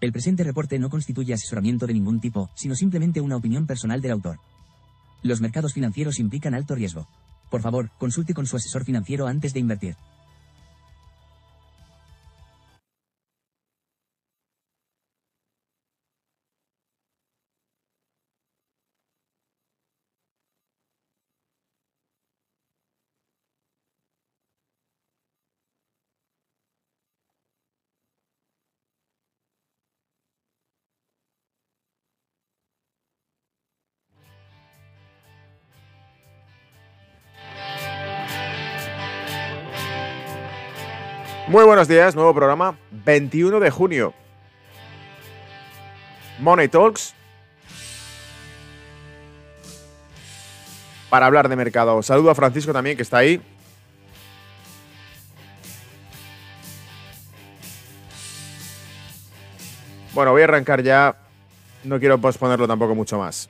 El presente reporte no constituye asesoramiento de ningún tipo, sino simplemente una opinión personal del autor. Los mercados financieros implican alto riesgo. Por favor, consulte con su asesor financiero antes de invertir. Muy buenos días, nuevo programa, 21 de junio. Money Talks. Para hablar de mercado. Saludo a Francisco también, que está ahí. Bueno, voy a arrancar ya. No quiero posponerlo tampoco mucho más.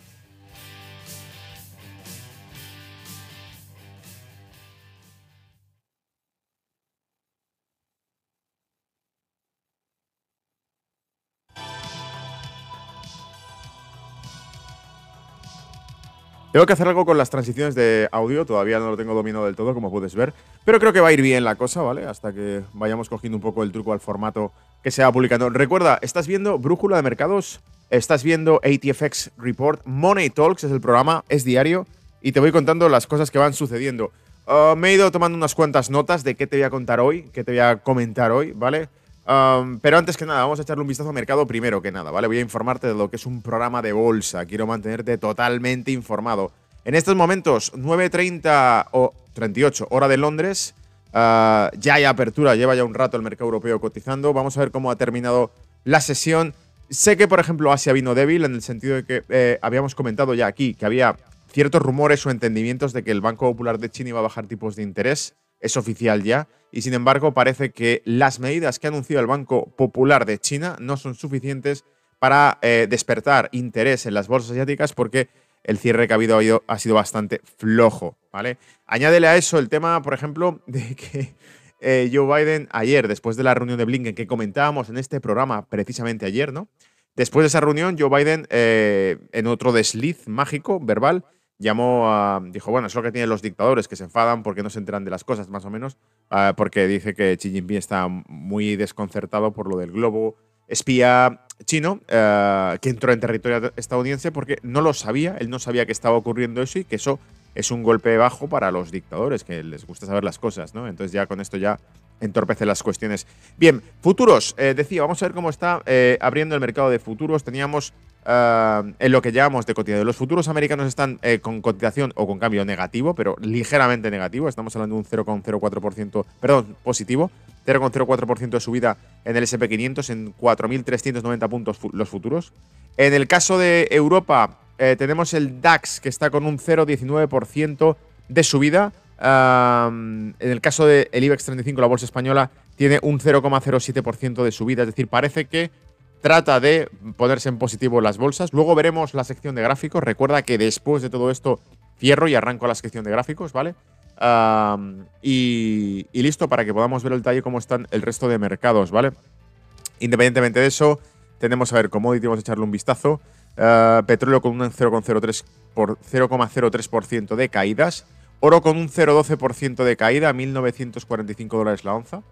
Tengo que hacer algo con las transiciones de audio, todavía no lo tengo dominado del todo, como puedes ver, pero creo que va a ir bien la cosa, ¿vale? Hasta que vayamos cogiendo un poco el truco al formato que se va publicando. Recuerda, estás viendo Brújula de Mercados, estás viendo ATFX Report, Money Talks es el programa, es diario, y te voy contando las cosas que van sucediendo. Uh, me he ido tomando unas cuantas notas de qué te voy a contar hoy, qué te voy a comentar hoy, ¿vale? Pero antes que nada, vamos a echarle un vistazo al mercado primero que nada, ¿vale? Voy a informarte de lo que es un programa de bolsa. Quiero mantenerte totalmente informado. En estos momentos, 9.30 o 38, hora de Londres. Ah, ya hay apertura, lleva ya un rato el mercado europeo cotizando. Vamos a ver cómo ha terminado la sesión. Sé que, por ejemplo, Asia vino débil en el sentido de que eh, habíamos comentado ya aquí que había ciertos rumores o entendimientos de que el Banco Popular de China iba a bajar tipos de interés. Es oficial ya y sin embargo parece que las medidas que ha anunciado el Banco Popular de China no son suficientes para eh, despertar interés en las bolsas asiáticas porque el cierre que ha habido ha sido bastante flojo, ¿vale? Añádele a eso el tema, por ejemplo, de que eh, Joe Biden ayer, después de la reunión de Blinken que comentábamos en este programa precisamente ayer, ¿no? Después de esa reunión, Joe Biden, eh, en otro desliz mágico, verbal, llamó a. Dijo, bueno, es lo que tienen los dictadores, que se enfadan porque no se enteran de las cosas, más o menos, ah, porque dice que Xi Jinping está muy desconcertado por lo del globo espía chino ah, que entró en territorio estadounidense porque no lo sabía, él no sabía que estaba ocurriendo eso y que eso es un golpe bajo para los dictadores, que les gusta saber las cosas, ¿no? Entonces ya con esto ya entorpece las cuestiones. Bien, futuros, eh, decía, vamos a ver cómo está eh, abriendo el mercado de futuros. Teníamos Ah, en lo que llamamos de cotización. Los futuros americanos están eh, con cotización o con cambio negativo, pero ligeramente negativo. Estamos hablando de un 0,04%, perdón, positivo. 0,04% de subida en el SP500 en 4.390 puntos los futuros. En el caso de Europa, eh, tenemos el DAX que está con un 0,19% de subida. En el caso del IBEX 35, la bolsa española, tiene un 0,07% de subida. Es decir, parece que trata de ponerse en positivo las bolsas. Luego veremos la sección de gráficos. Recuerda que después de todo esto cierro y arranco la sección de gráficos, ¿vale? y, listo para que podamos ver el detalle cómo están el resto de mercados, ¿vale? Independientemente de eso, tenemos a ver commodity, vamos a echarle un vistazo. Ah, petróleo con un 0,03% por 0,03% de caídas. Oro con un 0,12% de caída, 1.945 dólares la onza.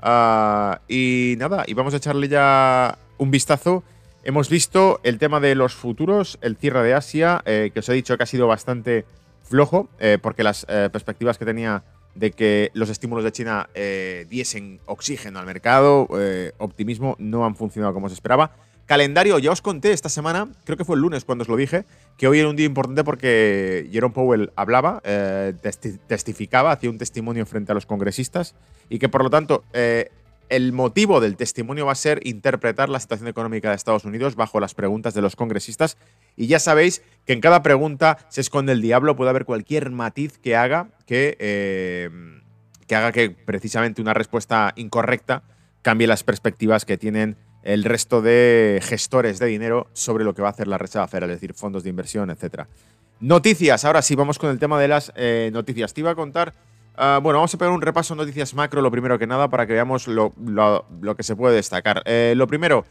Ah, y nada, y vamos a echarle ya un vistazo. Hemos visto el tema de los futuros, el cierre de Asia, eh, que os he dicho que ha sido bastante flojo, eh, porque las eh, perspectivas que tenía de que los estímulos de China diesen oxígeno al mercado, optimismo, no han funcionado como se esperaba. Calendario, ya os conté esta semana, creo que fue el lunes cuando os lo dije, que hoy era un día importante porque Jerome Powell hablaba, testificaba, hacía un testimonio frente a los congresistas y que por lo tanto el motivo del testimonio va a ser interpretar la situación económica de Estados Unidos bajo las preguntas de los congresistas. Y ya sabéis que en cada pregunta se esconde el diablo, puede haber cualquier matiz que haga que, eh, que haga que precisamente una respuesta incorrecta cambie las perspectivas que tienen el resto de gestores de dinero sobre lo que va a hacer la Reserva Federal, es decir, fondos de inversión, etc. Noticias, ahora sí, vamos con el tema de las eh, noticias. Te iba a contar Ah, bueno, vamos a pegar un repaso en noticias macro, lo primero que nada, para que veamos lo, que se puede destacar. Eh, lo primero,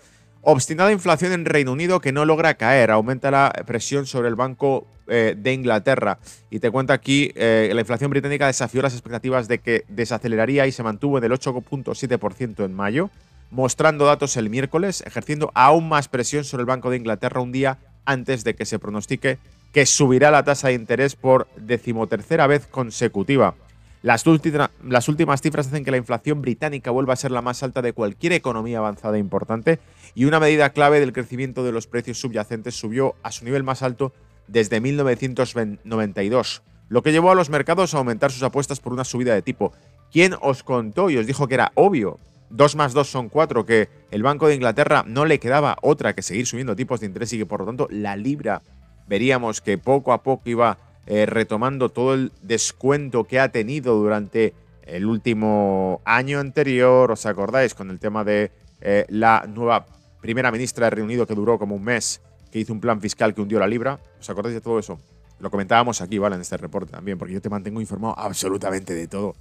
Obstinada inflación en Reino Unido que no logra caer, aumenta la presión sobre el Banco eh, de Inglaterra. Y te cuento aquí, la inflación británica desafió las expectativas de que desaceleraría y se mantuvo en el 8.7% en mayo, mostrando datos el miércoles, ejerciendo aún más presión sobre el Banco de Inglaterra un día antes de que se pronostique que subirá la tasa de interés por decimotercera vez consecutiva. Las, últimas cifras hacen que la inflación británica vuelva a ser la más alta de cualquier economía avanzada e importante y una medida clave del crecimiento de los precios subyacentes subió a su nivel más alto desde 1992, lo que llevó a los mercados a aumentar sus apuestas por una subida de tipo. ¿Quién os contó y os dijo que era obvio? 2 más 2 son 4, que el Banco de Inglaterra no le quedaba otra que seguir subiendo tipos de interés y que por lo tanto la libra veríamos que poco a poco iba eh, retomando todo el descuento que ha tenido durante el último año anterior, ¿os acordáis? Con el tema de eh, la nueva primera ministra de Reino Unido que duró como un mes, que hizo un plan fiscal que hundió la libra. ¿Os acordáis de todo eso? Lo comentábamos aquí, ¿vale? En este reporte también, porque yo te mantengo informado absolutamente de todo.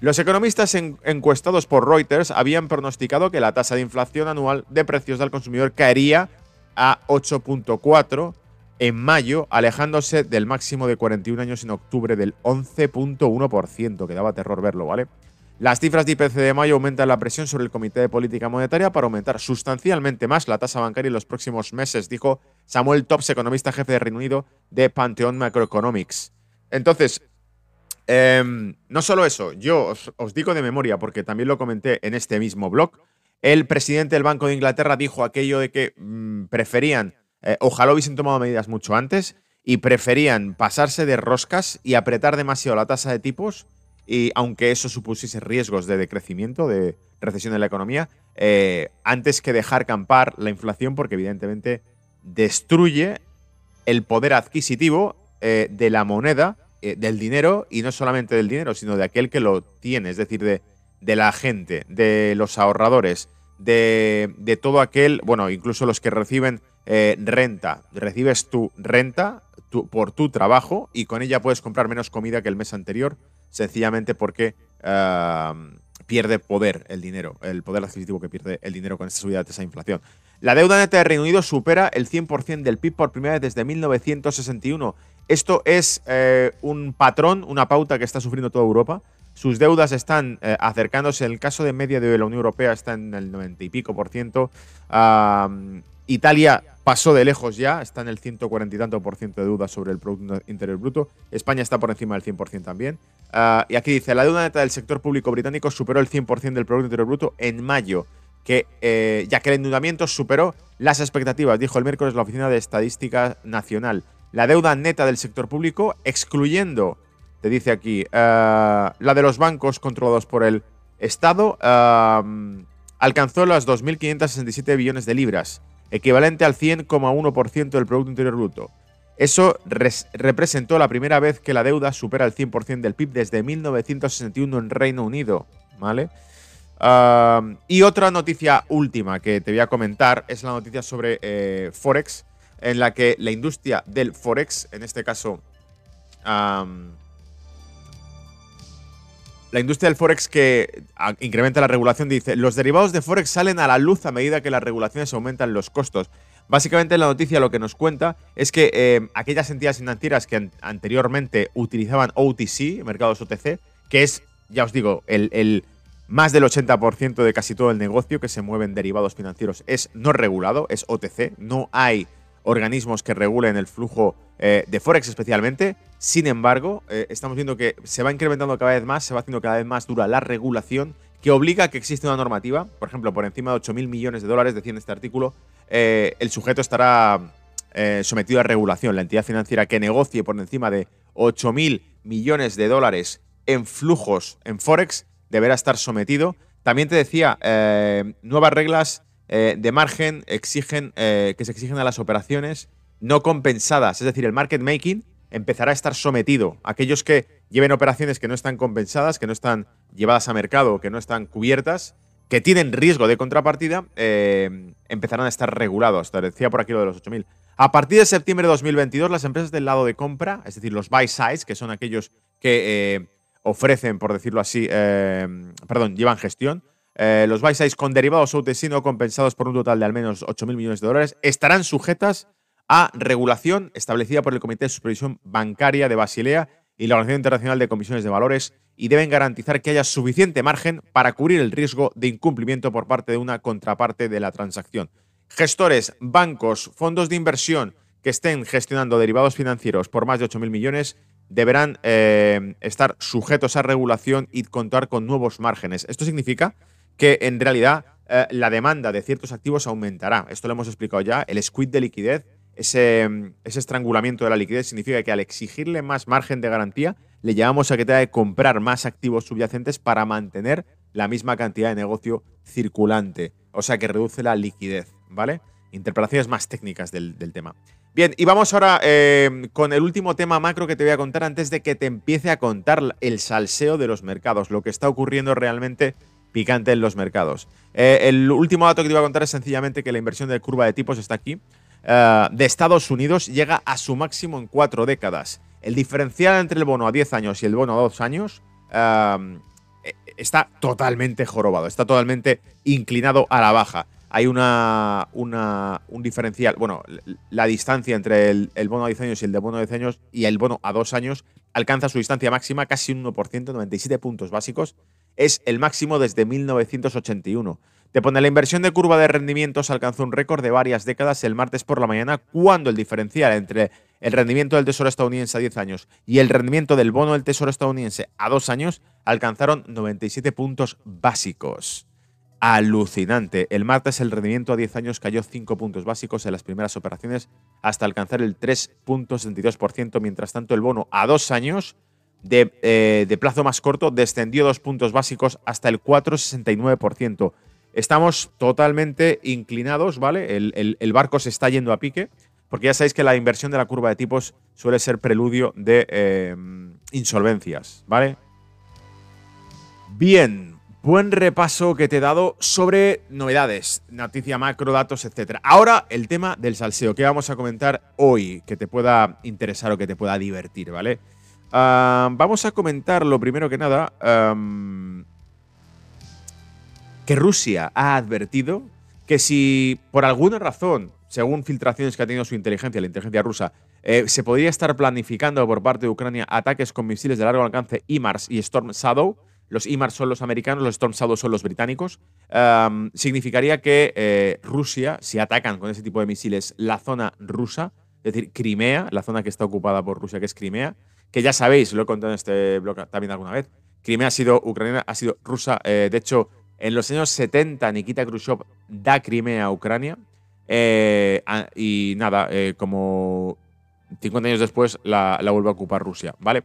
Los economistas encuestados por Reuters habían pronosticado que la tasa de inflación anual de precios del consumidor caería a 8.4 en mayo, alejándose del máximo de 41 años en octubre del 11.1%, que daba terror verlo, ¿vale? Las cifras de IPC de mayo aumentan la presión sobre el Comité de Política Monetaria para aumentar sustancialmente más la tasa bancaria en los próximos meses, dijo Samuel Tops, economista jefe de Reino Unido de Pantheon Macroeconomics. Entonces, em, no solo eso, yo os, digo de memoria, porque también lo comenté en este mismo blog, el presidente del Banco de Inglaterra dijo aquello de que mm, preferían eh, ojalá hubiesen tomado medidas mucho antes y preferían pasarse de roscas y apretar demasiado la tasa de tipos, y aunque eso supusiese riesgos de decrecimiento, de recesión de la economía, eh, antes que dejar campar la inflación, porque evidentemente destruye el poder adquisitivo eh, de la moneda, del dinero, y no solamente del dinero, sino de aquel que lo tiene, es decir, de, de la gente, de los ahorradores, de, de todo aquel, bueno, incluso los que reciben eh, renta. Recibes tu renta por tu trabajo y con ella puedes comprar menos comida que el mes anterior, sencillamente porque pierde poder el dinero, el poder adquisitivo que pierde el dinero con esta subida de esa inflación. La deuda neta de Reino Unido supera el 100% del PIB por primera vez desde 1961. Esto es eh, un patrón, una pauta que está sufriendo toda Europa. Sus deudas están eh, acercándose, en el caso de media de la Unión Europea está en el 90 y pico por ciento. Italia pasó de lejos ya, está en el 140 y tanto por ciento de deuda sobre el Producto Interior Bruto. España está por encima del 100% también. Ah, y aquí dice, la deuda neta del sector público británico superó el 100% del Producto Interior Bruto en mayo, que, eh, ya que el endeudamiento superó las expectativas, dijo el miércoles la Oficina de Estadística Nacional. La deuda neta del sector público, excluyendo, te dice aquí, ah, la de los bancos controlados por el Estado, ah, alcanzó las 2.567 billones de libras equivalente al 100,1% del Producto Interior Bruto. Eso representó la primera vez que la deuda supera el 100% del PIB desde 1961 en Reino Unido, ¿vale? y otra noticia última que te voy a comentar es la noticia sobre eh, Forex, en la que la industria del Forex, en este caso la industria del Forex que incrementa la regulación dice, los derivados de Forex salen a la luz a medida que las regulaciones aumentan los costos. Básicamente la noticia lo que nos cuenta es que eh, aquellas entidades financieras que anteriormente utilizaban OTC, mercados OTC, que es, ya os digo, el, más del 80% de casi todo el negocio que se mueve en derivados financieros es no regulado, es OTC, no hay organismos que regulen el flujo eh, de Forex especialmente. Sin embargo, eh, estamos viendo que se va incrementando cada vez más, se va haciendo cada vez más dura la regulación que obliga a que existe una normativa, por ejemplo, por encima de 8.000 millones de dólares, decía en este artículo, eh, el sujeto estará sometido a regulación. La entidad financiera que negocie por encima de 8.000 millones de dólares en flujos en Forex deberá estar sometido. También te decía, nuevas reglas eh, de margen exigen, eh, que se exigen a las operaciones no compensadas. Es decir, el market making empezará a estar sometido. Aquellos que lleven operaciones que no están compensadas, que no están llevadas a mercado, que no están cubiertas, que tienen riesgo de contrapartida, eh, empezarán a estar regulados. Te decía por aquí lo de los 8.000. A partir de septiembre de 2022, las empresas del lado de compra, es decir, los buy sides, que son aquellos que ofrecen, por decirlo así, perdón, llevan gestión, eh, los buy con derivados OTC compensados por un total de al menos 8.000 millones de dólares estarán sujetas a regulación establecida por el Comité de Supervisión Bancaria de Basilea y la Organización Internacional de Comisiones de Valores y deben garantizar que haya suficiente margen para cubrir el riesgo de incumplimiento por parte de una contraparte de la transacción. Gestores, bancos, fondos de inversión que estén gestionando derivados financieros por más de 8.000 millones deberán eh, estar sujetos a regulación y contar con nuevos márgenes. Esto significa que en realidad eh, la demanda de ciertos activos aumentará. Esto lo hemos explicado ya. El squid de liquidez, ese, ese estrangulamiento de la liquidez, significa que al exigirle más margen de garantía, le llevamos a que tenga que comprar más activos subyacentes para mantener la misma cantidad de negocio circulante. O sea que reduce la liquidez, ¿vale? Interpretaciones más técnicas del, tema. Bien, y vamos ahora eh, con el último tema macro que te voy a contar antes de que te empiece a contar el salseo de los mercados, lo que está ocurriendo realmente picante en los mercados. Eh, el último dato que te voy a contar es sencillamente que la inversión de curva de tipos está aquí. Eh, de Estados Unidos llega a su máximo en cuatro décadas. El diferencial entre el bono a 10 años y el bono a 2 años eh, está totalmente jorobado, está totalmente inclinado a la baja. Hay una, un diferencial, bueno, la distancia entre el, bono a 10 años y el de bono a 10 años y el bono a 2 años alcanza su distancia máxima, casi un 1%, 97 puntos básicos. Es el máximo desde 1981. Te pone la inversión de curva de rendimientos alcanzó un récord de varias décadas el martes por la mañana, cuando el diferencial entre el rendimiento del Tesoro estadounidense a 10 años y el rendimiento del bono del Tesoro estadounidense a 2 años alcanzaron 97 puntos básicos. Alucinante. El martes el rendimiento a 10 años cayó 5 puntos básicos en las primeras operaciones hasta alcanzar el 3.62%. Mientras tanto, el bono a 2 años de, eh, de plazo más corto descendió 2 puntos básicos hasta el 4,69%. Estamos totalmente inclinados, ¿vale? El, barco se está yendo a pique, porque ya sabéis que la inversión de la curva de tipos suele ser preludio de em, insolvencias, ¿vale? Bien, buen repaso que te he dado sobre novedades, noticia macro, datos, etc. Ahora el tema del salseo, que vamos a comentar hoy, que te pueda interesar o que te pueda divertir, ¿vale? Ah, vamos a comentar lo primero que nada que Rusia ha advertido que si por alguna razón, según filtraciones que ha tenido su inteligencia, la inteligencia rusa, eh, se podría estar planificando por parte de Ucrania ataques con misiles de largo alcance IMARS y Storm Shadow, los IMARS son los americanos, los Storm Shadow son los británicos, significaría que eh, Rusia, si atacan con ese tipo de misiles la zona rusa, es decir, Crimea, la zona que está ocupada por Rusia, que es Crimea, que ya sabéis, lo he contado en este blog también alguna vez, Crimea ha sido ucraniana, ha sido rusa, eh, de hecho, en los años 70, Nikita Khrushchev da Crimea a Ucrania. Eh, y nada, eh, como 50 años después la, vuelve a ocupar Rusia, ¿vale?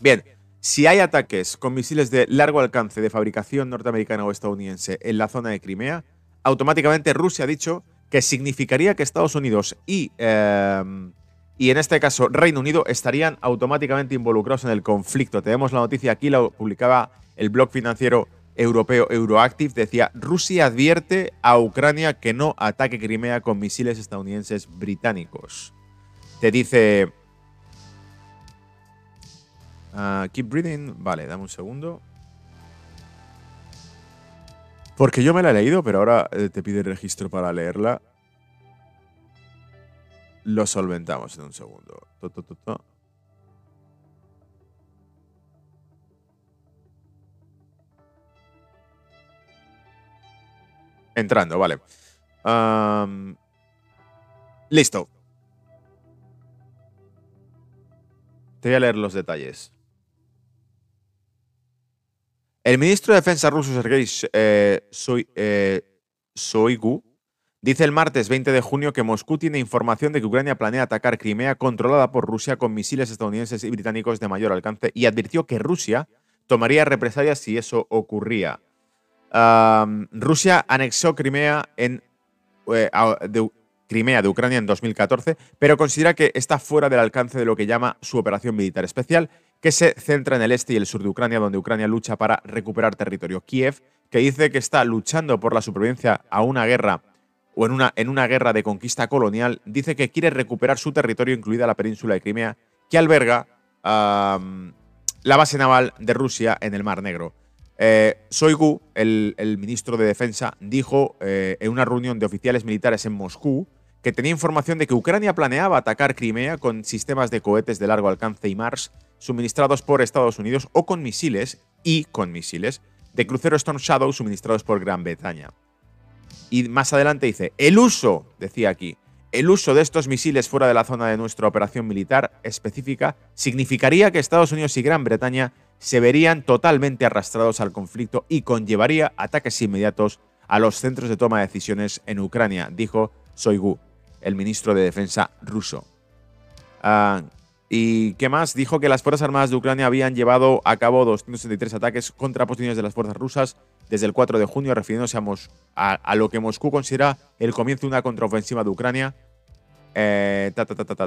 Bien, si hay ataques con misiles de largo alcance de fabricación norteamericana o estadounidense en la zona de Crimea, automáticamente Rusia ha dicho que significaría que Estados Unidos y, y en este caso Reino Unido estarían automáticamente involucrados en el conflicto. Tenemos la noticia aquí, la publicaba el blog financiero europeo Euroactive decía, Rusia advierte a Ucrania que no ataque Crimea con misiles estadounidenses británicos. Te dice... Ah, keep reading. Vale, dame un segundo. Porque yo me la he leído, pero ahora eh, te pide registro para leerla. Lo solventamos en un segundo. Entrando, vale. listo. Te voy a leer los detalles. El ministro de Defensa ruso Sergei eh, eh, Soigu dice el martes 20 de junio que Moscú tiene información de que Ucrania planea atacar Crimea controlada por Rusia con misiles estadounidenses y británicos de mayor alcance y advirtió que Rusia tomaría represalias si eso ocurría. Rusia anexó Crimea, en, eh, Crimea de Ucrania en 2014, pero considera que está fuera del alcance de lo que llama su operación militar especial, que se centra en el este y el sur de Ucrania, donde Ucrania lucha para recuperar territorio. Kiev, que dice que está luchando por la supervivencia a una guerra o en una, en una guerra de conquista colonial, dice que quiere recuperar su territorio, incluida la península de Crimea, que alberga la base naval de Rusia en el Mar Negro. Eh, Soigu, el, ministro de Defensa, dijo eh, en una reunión de oficiales militares en Moscú que tenía información de que Ucrania planeaba atacar Crimea con sistemas de cohetes de largo alcance y Mars suministrados por Estados Unidos o con misiles y con misiles de crucero Storm Shadow suministrados por Gran Bretaña. Y más adelante dice, el uso, decía aquí, el uso de estos misiles fuera de la zona de nuestra operación militar específica significaría que Estados Unidos y Gran Bretaña se verían totalmente arrastrados al conflicto y conllevaría ataques inmediatos a los centros de toma de decisiones en Ucrania, dijo Soigu, el ministro de Defensa ruso. Ah, ¿Y qué más? Dijo que las Fuerzas Armadas de Ucrania habían llevado a cabo 263 ataques contra posiciones de las fuerzas rusas desde el 4 de junio, refiriéndose a, lo que Moscú considera el comienzo de una contraofensiva de Ucrania. Eh,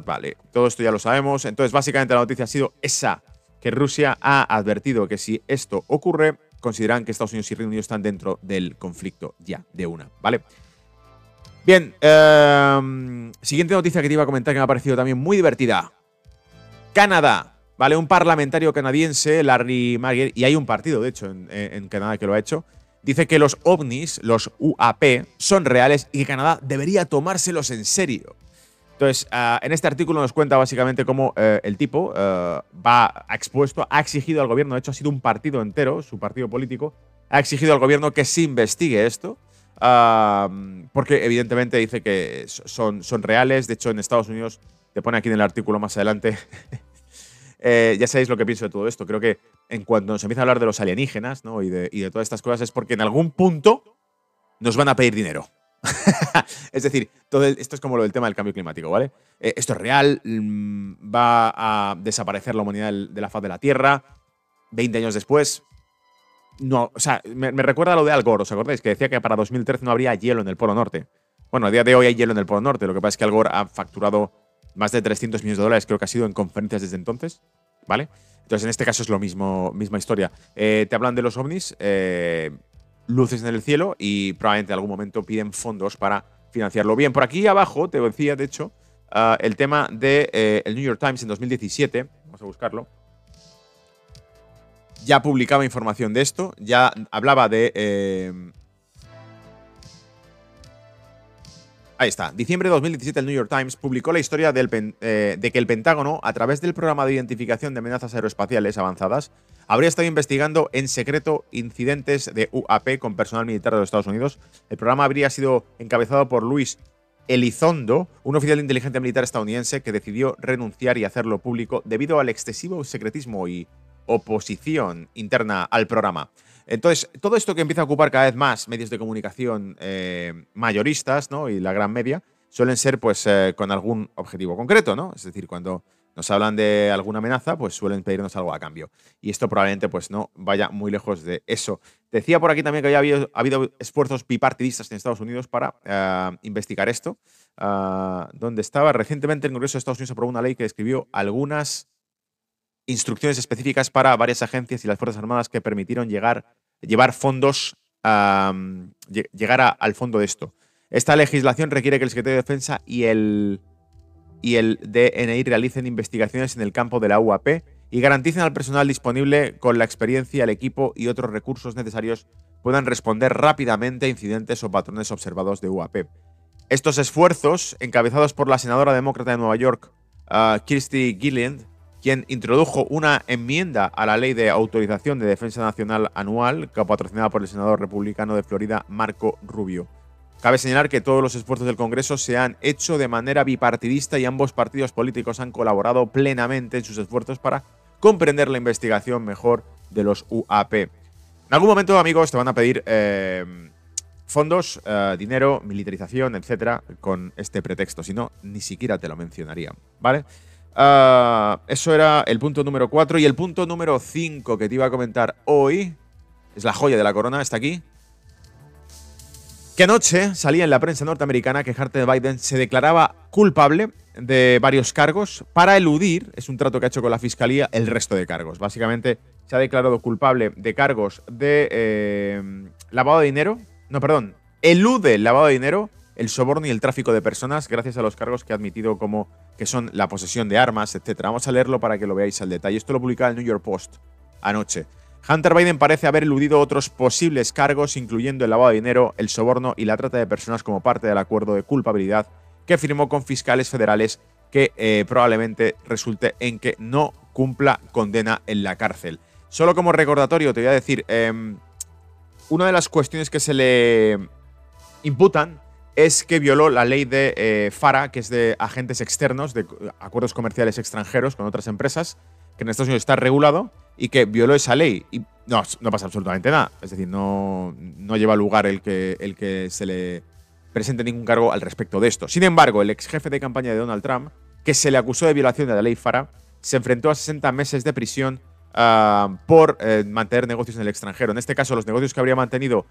vale, todo esto ya lo sabemos. Entonces, básicamente la noticia ha sido esa, que Rusia ha advertido que si esto ocurre, consideran que Estados Unidos y Reino Unido están dentro del conflicto ya, de una, ¿vale? Bien, em, siguiente noticia que te iba a comentar que me ha parecido también muy divertida. Canadá, ¿vale? Un parlamentario canadiense, Larry Marger, y hay un partido, de hecho, en, Canadá que lo ha hecho, dice que los ovnis, los UAP, son reales y que Canadá debería tomárselos en serio. Entonces, ah, en este artículo nos cuenta básicamente cómo eh, el tipo eh, va expuesto, ha exigido al gobierno, de hecho ha sido un partido entero, su partido político, ha exigido al gobierno que se investigue esto, porque evidentemente dice que son, son reales, de hecho en Estados Unidos te pone aquí en el artículo más adelante. Eh, ya sabéis lo que pienso de todo esto. Creo que en cuanto se empieza a hablar de los alienígenas y, de, todas estas cosas es porque en algún punto nos van a pedir dinero. es decir, todo esto es como lo del tema del cambio climático, ¿vale? Eh, esto es real, mm, va a desaparecer la humanidad de la faz de la Tierra. 20 años después, no, o sea, me, me, recuerda lo de Al Gore, ¿os acordáis? Que decía que para 2013 no habría hielo en el Polo Norte. Bueno, a día de hoy hay hielo en el Polo Norte, lo que pasa es que Al Gore ha facturado más de 300 millones de dólares, creo que ha sido en conferencias desde entonces, ¿vale? Entonces, en este caso es lo mismo, misma historia. Eh, te hablan de los ovnis, eh, luces en el cielo y probablemente en algún momento piden fondos para financiarlo. Bien, por aquí abajo te decía, de hecho, ah, el tema del de, eh, el New York Times en 2017, vamos a buscarlo, ya publicaba información de esto, ya hablaba de Ahí está. Diciembre de 2017 el New York Times publicó la historia eh, de que el Pentágono, a través del programa de identificación de amenazas aeroespaciales avanzadas, habría estado investigando en secreto incidentes de UAP con personal militar de los Estados Unidos. El programa habría sido encabezado por Luis Elizondo, un oficial de inteligencia militar estadounidense que decidió renunciar y hacerlo público debido al excesivo secretismo y oposición interna al programa. Entonces, todo esto que empieza a ocupar cada vez más medios de comunicación eh, mayoristas, ¿no? Y la gran media, suelen ser, pues, eh, con algún objetivo concreto, ¿no? Es decir, cuando nos hablan de alguna amenaza, pues suelen pedirnos algo a cambio. Y esto probablemente, pues, no vaya muy lejos de eso. Decía por aquí también que había habido, esfuerzos bipartidistas en Estados Unidos para eh, investigar esto. Ah, donde estaba recientemente el Congreso de Estados Unidos aprobó una ley que describió algunas instrucciones específicas para varias agencias y las Fuerzas Armadas que permitieron llegar, llevar fondos, llegar al fondo de esto. Esta legislación requiere que el Secretario de Defensa y el, y el DNI realicen investigaciones en el campo de la UAP y garanticen al personal disponible con la experiencia, el equipo y otros recursos necesarios puedan responder rápidamente a incidentes o patrones observados de UAP. Estos esfuerzos, encabezados por la senadora demócrata de Nueva York, uh, Kirsty Gilliland, quien introdujo una enmienda a la Ley de Autorización de Defensa Nacional Anual, patrocinada por el senador republicano de Florida, Marco Rubio. Cabe señalar que todos los esfuerzos del Congreso se han hecho de manera bipartidista y ambos partidos políticos han colaborado plenamente en sus esfuerzos para comprender la investigación mejor de los UAP. En algún momento, amigos, te van a pedir eh, fondos, eh, dinero, militarización, etcétera, con este pretexto. Si no, ni siquiera te lo mencionaría. ¿Vale? Ah, eso era el punto número 4. Y el punto número 5 que te iba a comentar hoy es la joya de la corona, está aquí. Que anoche salía en la prensa norteamericana que Hunter Biden se declaraba culpable de varios cargos para eludir, es un trato que ha hecho con la fiscalía, el resto de cargos. Básicamente se ha declarado culpable de cargos de eh, lavado de dinero, no, perdón, elude el lavado de dinero, el soborno y el tráfico de personas gracias a los cargos que ha admitido como que son la posesión de armas, etc. Vamos a leerlo para que lo veáis al detalle. Esto lo publicaba el New York Post anoche. Hunter Biden parece haber eludido otros posibles cargos, incluyendo el lavado de dinero, el soborno y la trata de personas como parte del acuerdo de culpabilidad que firmó con fiscales federales que eh, probablemente resulte en que no cumpla condena en la cárcel. Solo como recordatorio te voy a decir, em, una de las cuestiones que se le imputan es que violó la ley de eh, FARA, que es de agentes externos, de acuerdos comerciales extranjeros con otras empresas, que en Estados Unidos está regulado y que violó esa ley. Y no, no pasa absolutamente nada. Es decir, no, no lleva lugar el que, el que se le presente ningún cargo al respecto de esto. Sin embargo, el ex jefe de campaña de Donald Trump, que se le acusó de violación de la ley FARA, se enfrentó a 60 meses de prisión ah, por eh, mantener negocios en el extranjero. En este caso, los negocios que habría mantenido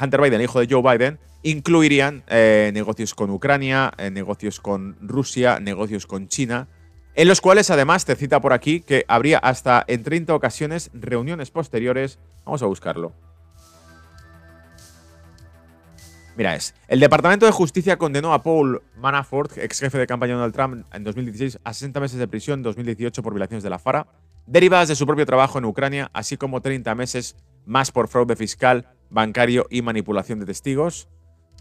Hunter Biden, el hijo de Joe Biden, incluirían eh, negocios con Ucrania, eh, negocios con Rusia, negocios con China, en los cuales además te cita por aquí que habría hasta en 30 ocasiones reuniones posteriores. Vamos a buscarlo. Mira, es. El Departamento de Justicia condenó a Paul Manafort, ex jefe de campaña de Donald Trump, en 2016 a 60 meses de prisión en 2018 por violaciones de la FARA, derivadas de su propio trabajo en Ucrania, así como 30 meses más por fraude fiscal, bancario y manipulación de testigos.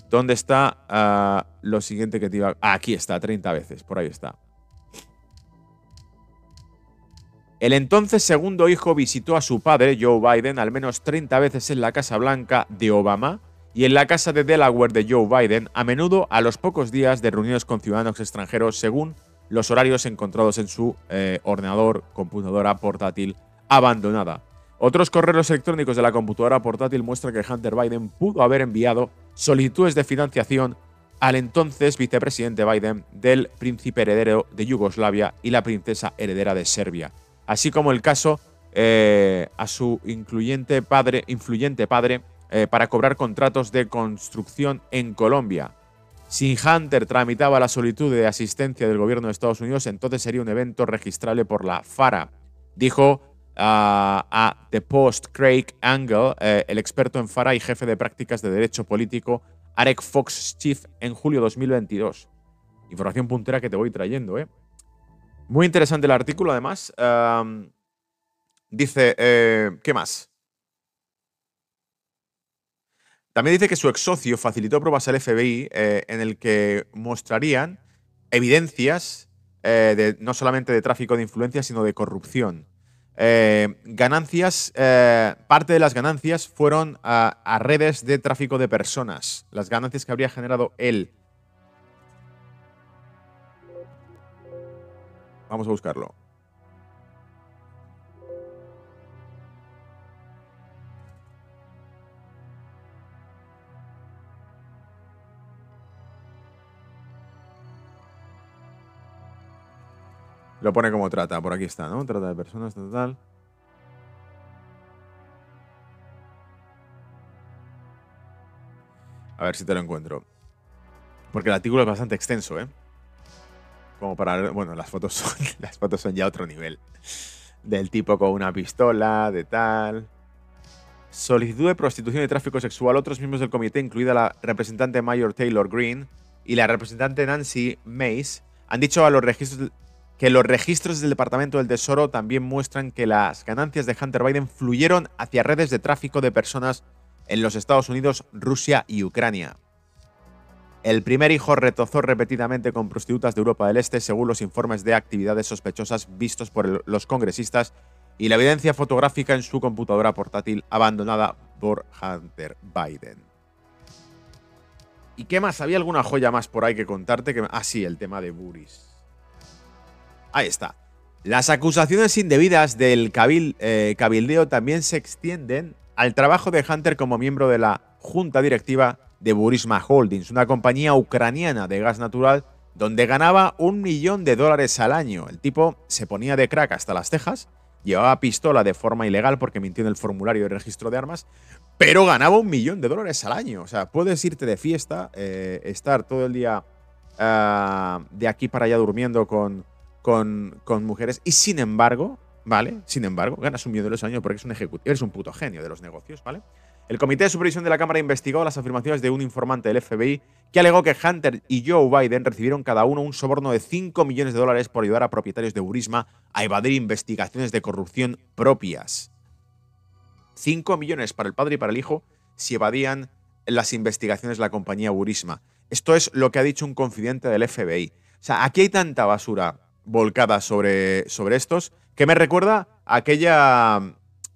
¿Dónde está ah, lo siguiente que te iba ah, aquí está, 30 veces, por ahí está. El entonces segundo hijo visitó a su padre, Joe Biden, al menos 30 veces en la Casa Blanca de Obama y en la Casa de Delaware de Joe Biden, a menudo a los pocos días de reuniones con ciudadanos extranjeros según los horarios encontrados en su eh, ordenador, computadora portátil abandonada. Otros correos electrónicos de la computadora portátil muestran que Hunter Biden pudo haber enviado solicitudes de financiación al entonces vicepresidente Biden del príncipe heredero de Yugoslavia y la princesa heredera de Serbia, así como el caso eh, a su incluyente padre, influyente padre eh, para cobrar contratos de construcción en Colombia. Si Hunter tramitaba la solicitud de asistencia del gobierno de Estados Unidos, entonces sería un evento registrable por la FARA, dijo a The Post Craig Angle, eh, el experto en FARA y jefe de prácticas de derecho político, Arek Fox Chief, en julio de 2022. Información puntera que te voy trayendo, ¿eh? Muy interesante el artículo, además. dice, eh, ¿qué más? También dice que su ex socio facilitó pruebas al FBI eh, en el que mostrarían evidencias de, no solamente de tráfico de influencia, sino de corrupción. Eh, ganancias, eh, parte de las ganancias fueron a, redes de tráfico de personas. Las ganancias que habría generado él. Vamos a buscarlo. Lo pone como trata, por aquí está, ¿no? Trata de personas, total. A ver si te lo encuentro. Porque el artículo es bastante extenso, ¿eh? Como para... Bueno, las fotos son, las fotos son ya otro nivel. Del tipo con una pistola, de tal... Solicitud de prostitución y tráfico sexual. Otros miembros del comité, incluida la representante Mayor Taylor Green y la representante Nancy Mace, han dicho a los registros que los registros del Departamento del Tesoro también muestran que las ganancias de Hunter Biden fluyeron hacia redes de tráfico de personas en los Estados Unidos, Rusia y Ucrania. El primer hijo retozó repetidamente con prostitutas de Europa del Este según los informes de actividades sospechosas vistos por los congresistas y la evidencia fotográfica en su computadora portátil abandonada por Hunter Biden. ¿Y qué más? ¿Había alguna joya más por ahí que contarte? Que... Ah, sí, el tema de Buris. Ahí está. Las acusaciones indebidas del eh, cabildeo también se extienden al trabajo de Hunter como miembro de la junta directiva de Burisma Holdings, una compañía ucraniana de gas natural donde ganaba un millón de dólares al año. El tipo se ponía de crack hasta las cejas, llevaba pistola de forma ilegal porque mintió en el formulario de registro de armas, pero ganaba un millón de dólares al año. O sea, puedes irte de fiesta, eh, estar todo el día ah, de aquí para allá durmiendo con, con, mujeres y sin embargo, ¿vale? Sin embargo, ganas un millón de los años porque es un ejecutivo, eres un puto genio de los negocios, ¿vale? El Comité de Supervisión de la Cámara investigó las afirmaciones de un informante del FBI que alegó que Hunter y Joe Biden recibieron cada uno un soborno de 5 millones de dólares por ayudar a propietarios de Burisma a evadir investigaciones de corrupción propias. 5 millones para el padre y para el hijo si evadían las investigaciones de la compañía Burisma. Esto es lo que ha dicho un confidente del FBI. O sea, aquí hay tanta basura volcada sobre, sobre estos que me recuerda a aquella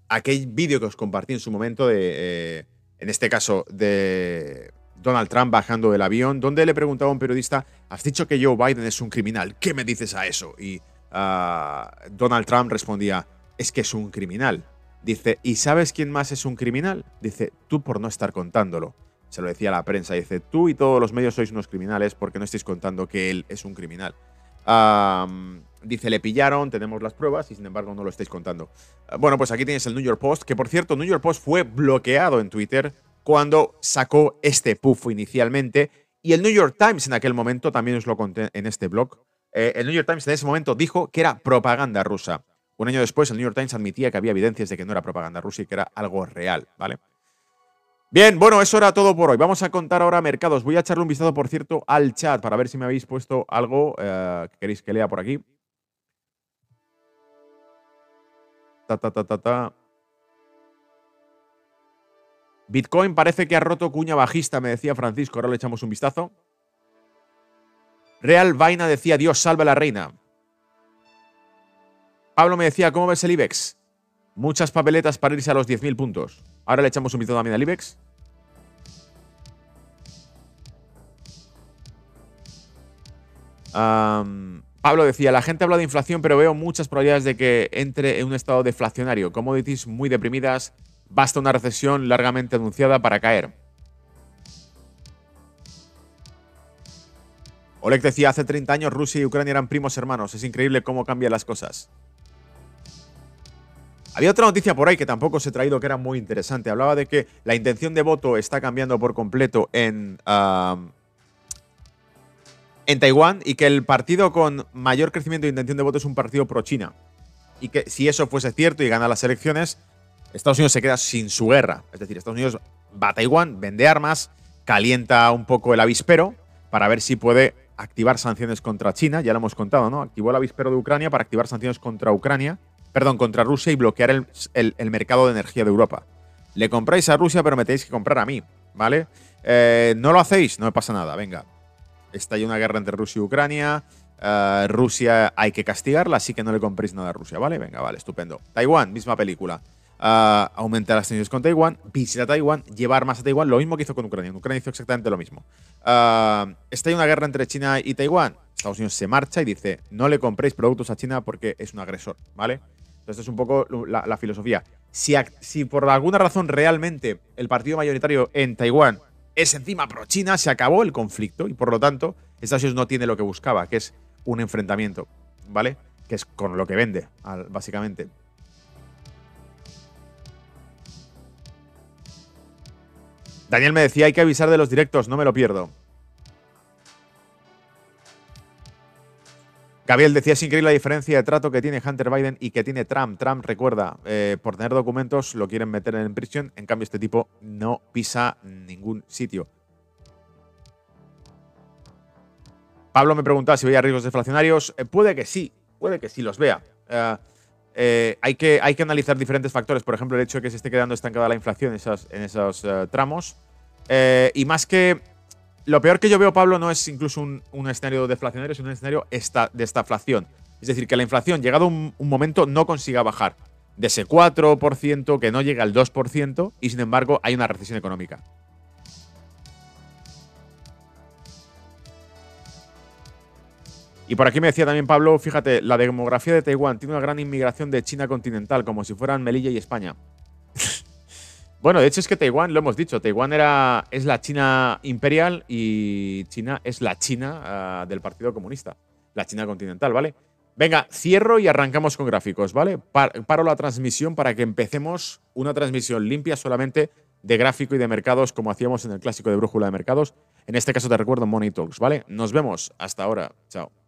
aquel vídeo que os compartí en su momento de, eh, en este caso, de Donald Trump bajando del avión, donde le preguntaba a un periodista, has dicho que Joe Biden es un criminal, ¿qué me dices a eso? Y ah, Donald Trump respondía, es que es un criminal. Dice, ¿y sabes quién más es un criminal? Dice, tú por no estar contándolo. Se lo decía a la prensa, dice, tú y todos los medios sois unos criminales porque no estáis contando que él es un criminal. Dice, le pillaron, tenemos las pruebas y sin embargo no lo estáis contando. Ah, bueno, pues aquí tienes el New York Post, que por cierto, New York Post fue bloqueado en Twitter cuando sacó este puff inicialmente. Y el New York Times en aquel momento, también os lo conté en este blog, eh, el New York Times en ese momento dijo que era propaganda rusa. Un año después, el New York Times admitía que había evidencias de que no era propaganda rusa y que era algo real, ¿vale? Bien, bueno, eso era todo por hoy. Vamos a contar ahora mercados. Voy a echarle un vistazo, por cierto, al chat para ver si me habéis puesto algo eh, que queréis que lea por aquí. Ta, ta, ta, ta, Bitcoin parece que ha roto cuña bajista, me decía Francisco. Ahora le echamos un vistazo. Real Vaina decía, Dios salve a la reina. Pablo me decía, ¿cómo ves el IBEX? Muchas papeletas para irse a los 10.000 puntos. Ahora le echamos un vistazo también al IBEX. Pablo decía, la gente habla de inflación, pero veo muchas probabilidades de que entre en un estado deflacionario. Commodities muy deprimidas, basta una recesión largamente anunciada para caer. Oleg decía, hace 30 años Rusia y Ucrania eran primos hermanos. Es increíble cómo cambian las cosas. Había otra noticia por ahí que tampoco os he traído que era muy interesante. Hablaba de que la intención de voto está cambiando por completo en en Taiwán y que el partido con mayor crecimiento de intención de voto es un partido pro-China. Y que si eso fuese cierto y gana las elecciones, Estados Unidos se queda sin su guerra. Es decir, Estados Unidos va a Taiwán, vende armas, calienta un poco el avispero para ver si puede activar sanciones contra China. Ya lo hemos contado, ¿no? Activó el avispero de Ucrania para activar sanciones contra Ucrania, perdón, contra Rusia y bloquear el, mercado de energía de Europa. Le compráis a Rusia, pero me tenéis que comprar a mí, ¿vale? Eh, no lo hacéis, no me pasa nada, venga estalla una guerra entre Rusia y Ucrania. Eh, Rusia hay que castigarla, así que no le compréis nada a Rusia, ¿vale? Venga, vale, estupendo. Taiwán, misma película. Uh, aumentar las tensiones con Taiwán, visita Taiwán, llevar más a Taiwán, lo mismo que hizo con Ucrania. En Ucrania hizo exactamente lo mismo. Uh, está una guerra entre China y Taiwán. Estados Unidos se marcha y dice: no le compréis productos a China porque es un agresor, ¿vale? Entonces, es un poco la, filosofía. Si, si por alguna razón realmente el partido mayoritario en Taiwán es encima pro-China, se acabó el conflicto y por lo tanto Estados Unidos no tiene lo que buscaba, que es un enfrentamiento, ¿vale? Que es con lo que vende, básicamente. Daniel me decía, hay que avisar de los directos, no me lo pierdo. Gabriel decía, es increíble la diferencia de trato que tiene Hunter Biden y que tiene Trump. Trump, recuerda, eh, por tener documentos lo quieren meter en prisión. En cambio, este tipo no pisa ningún sitio. Pablo me preguntaba si veía riesgos deflacionarios. Eh, puede que sí, puede que sí los vea. Eh, hay, que, hay que analizar diferentes factores. Por ejemplo, el hecho de que se esté quedando estancada la inflación en esos, en esos tramos. y más que lo peor que yo veo, Pablo, no es incluso un, escenario deflacionario, es un escenario de estaflación. Es decir, que la inflación, llegado un, un momento, no consiga bajar de ese 4%, que no llega al 2%, y sin embargo hay una recesión económica. Y por aquí me decía también Pablo, fíjate, la demografía de Taiwán tiene una gran inmigración de China continental, como si fueran Melilla y España. Bueno, de hecho es que Taiwán, lo hemos dicho, Taiwán era, es la China imperial y China es la China ah, del Partido Comunista, la China continental, ¿vale? Venga, cierro y arrancamos con gráficos, ¿vale? paro la transmisión para que empecemos una transmisión limpia solamente de gráfico y de mercados como hacíamos en el clásico de brújula de mercados. En este caso te recuerdo Money Talks, ¿vale? Nos vemos. Hasta ahora. Chao.